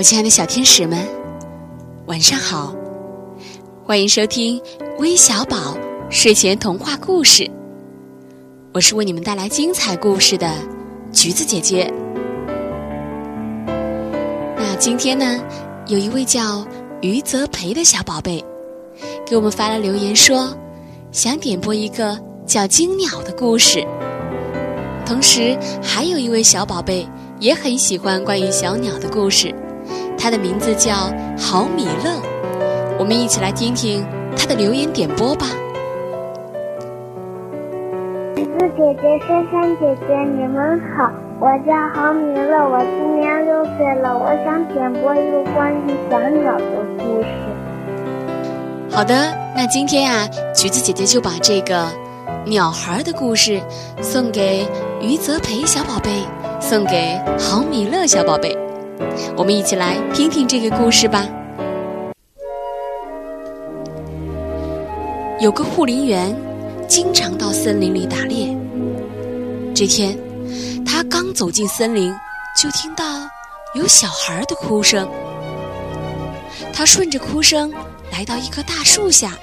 我亲爱的小天使们，晚上好！欢迎收听微小宝睡前童话故事。我是为你们带来精彩故事的橘子姐姐。那今天呢，有一位叫于泽培的小宝贝给我们发了留言，说想点播一个叫《金鸟》的故事。同时，还有一位小宝贝也很喜欢关于小鸟的故事。他的名字叫郝米勒，我们一起来听听他的留言点播吧。橘子姐姐、珊珊姐姐，你们好，我叫郝米勒，我今年六岁了，我想点播一个关于小鸟的故事。好的，那今天呀，橘子姐姐就把这个鸟孩的故事送给于泽培小宝贝，送给郝米勒小宝贝。我们一起来听听这个故事吧。有个护林员，经常到森林里打猎。这天，他刚走进森林，就听到有小孩的哭声。他顺着哭声来到一棵大树下，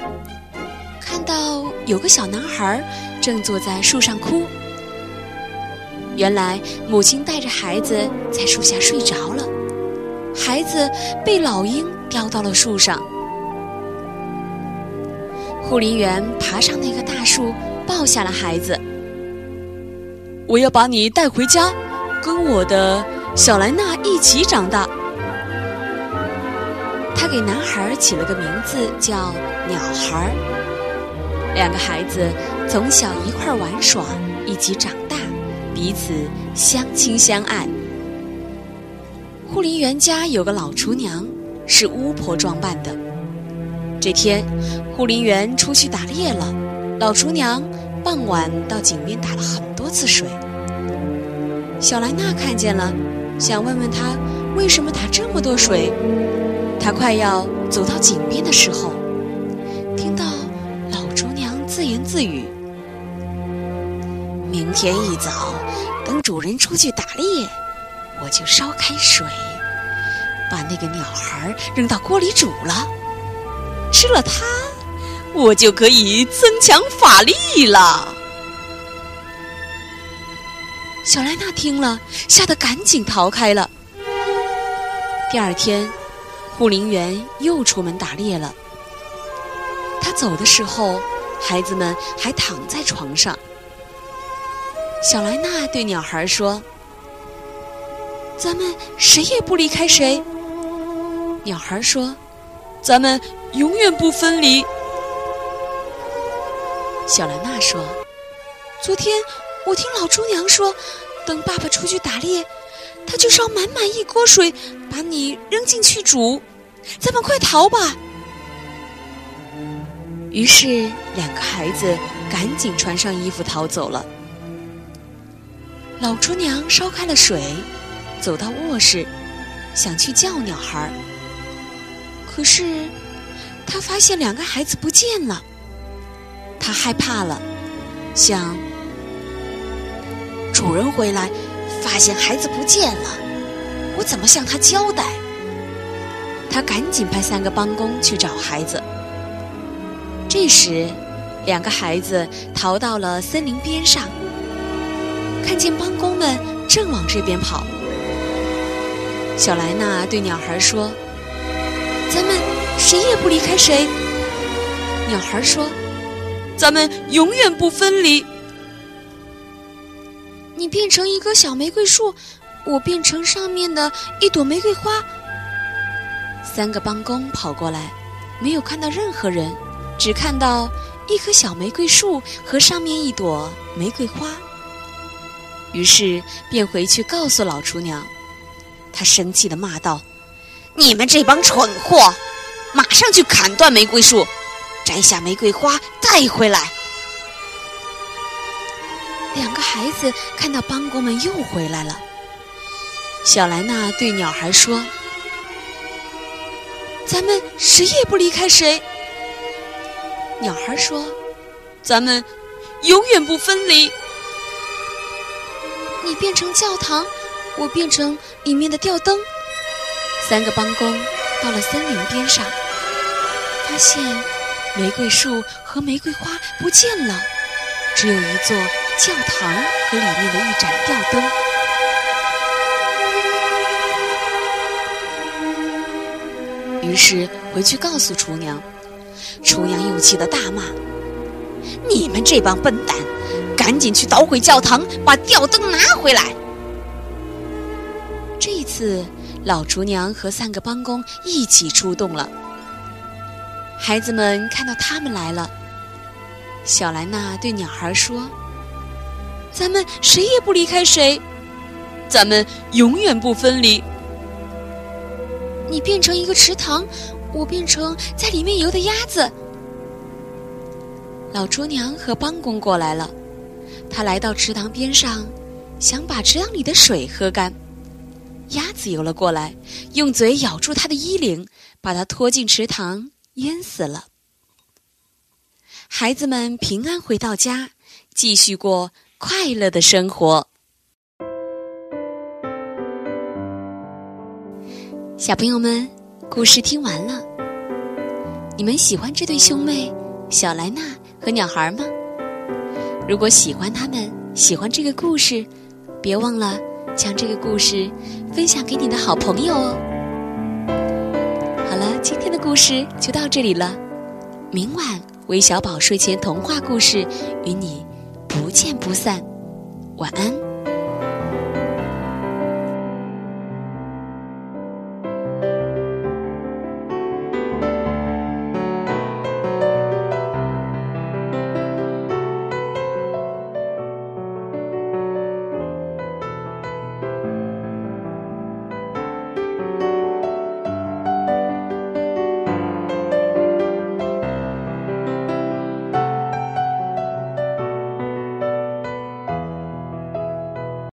看到有个小男孩正坐在树上哭。原来，母亲带着孩子在树下睡着了，孩子被老鹰叼到了树上。护林员爬上那棵大树，抱下了孩子。我要把你带回家，跟我的小莱娜一起长大。他给男孩起了个名字叫鸟孩。两个孩子从小一块玩耍，一起长大，彼此相亲相爱。护林员家有个老厨娘，是巫婆装扮的。这天，护林员出去打猎了。老厨娘傍晚到井边打了很多次水。小莱娜看见了，想问问他为什么打这么多水。他快要走到井边的时候，听到老厨娘自言自语：“明天一早，等主人出去打猎，我就烧开水，把那个鸟孩扔到锅里煮了。”吃了它，我就可以增强法力了。小莱娜听了，吓得赶紧逃开了。第二天，护林员又出门打猎了。他走的时候，孩子们还躺在床上。小莱娜对鸟孩说：“咱们谁也不离开谁。”鸟孩说。咱们永远不分离。小兰娜说：“昨天我听老猪娘说，等爸爸出去打猎，他就烧满满一锅水，把你扔进去煮。咱们快逃吧！”于是两个孩子赶紧穿上衣服逃走了。老厨娘烧开了水，走到卧室，想去叫鸟孩儿。可是，他发现两个孩子不见了，他害怕了，想主人回来，发现孩子不见了，我怎么向他交代？他赶紧派三个帮工去找孩子。这时，两个孩子逃到了森林边上，看见帮工们正往这边跑。小莱娜对鸟孩说。咱们谁也不离开谁。鸟孩说：“咱们永远不分离。”你变成一棵小玫瑰树，我变成上面的一朵玫瑰花。三个帮工跑过来，没有看到任何人，只看到一棵小玫瑰树和上面一朵玫瑰花。于是便回去告诉老厨娘，她生气的骂道。你们这帮蠢货，马上去砍断玫瑰树，摘下玫瑰花带回来。两个孩子看到帮工们又回来了，小莱娜对鸟孩说：“咱们谁也不离开谁。”鸟孩说：“咱们永远不分离。”你变成教堂，我变成里面的吊灯。三个帮工到了森林边上，发现玫瑰树和玫瑰花不见了，只有一座教堂和里面的一盏吊灯。于是回去告诉厨娘，厨娘又气得大骂：“你们这帮笨蛋，赶紧去捣毁教堂，把吊灯拿回来！”这一次，老厨娘和三个帮工一起出动了。孩子们看到他们来了，小莱娜对鸟孩说：“咱们谁也不离开谁，咱们永远不分离。”你变成一个池塘，我变成在里面游的鸭子。老厨娘和帮工过来了，他来到池塘边上，想把池塘里的水喝干。鸭子游了过来，用嘴咬住它的衣领，把它拖进池塘，淹死了。孩子们平安回到家，继续过快乐的生活。小朋友们，故事听完了，你们喜欢这对兄妹小莱娜和鸟孩吗？如果喜欢他们，喜欢这个故事，别忘了将这个故事分享给你的好朋友哦。好了，今天的故事就到这里了，明晚韦小宝睡前童话故事与你不见不散，晚安。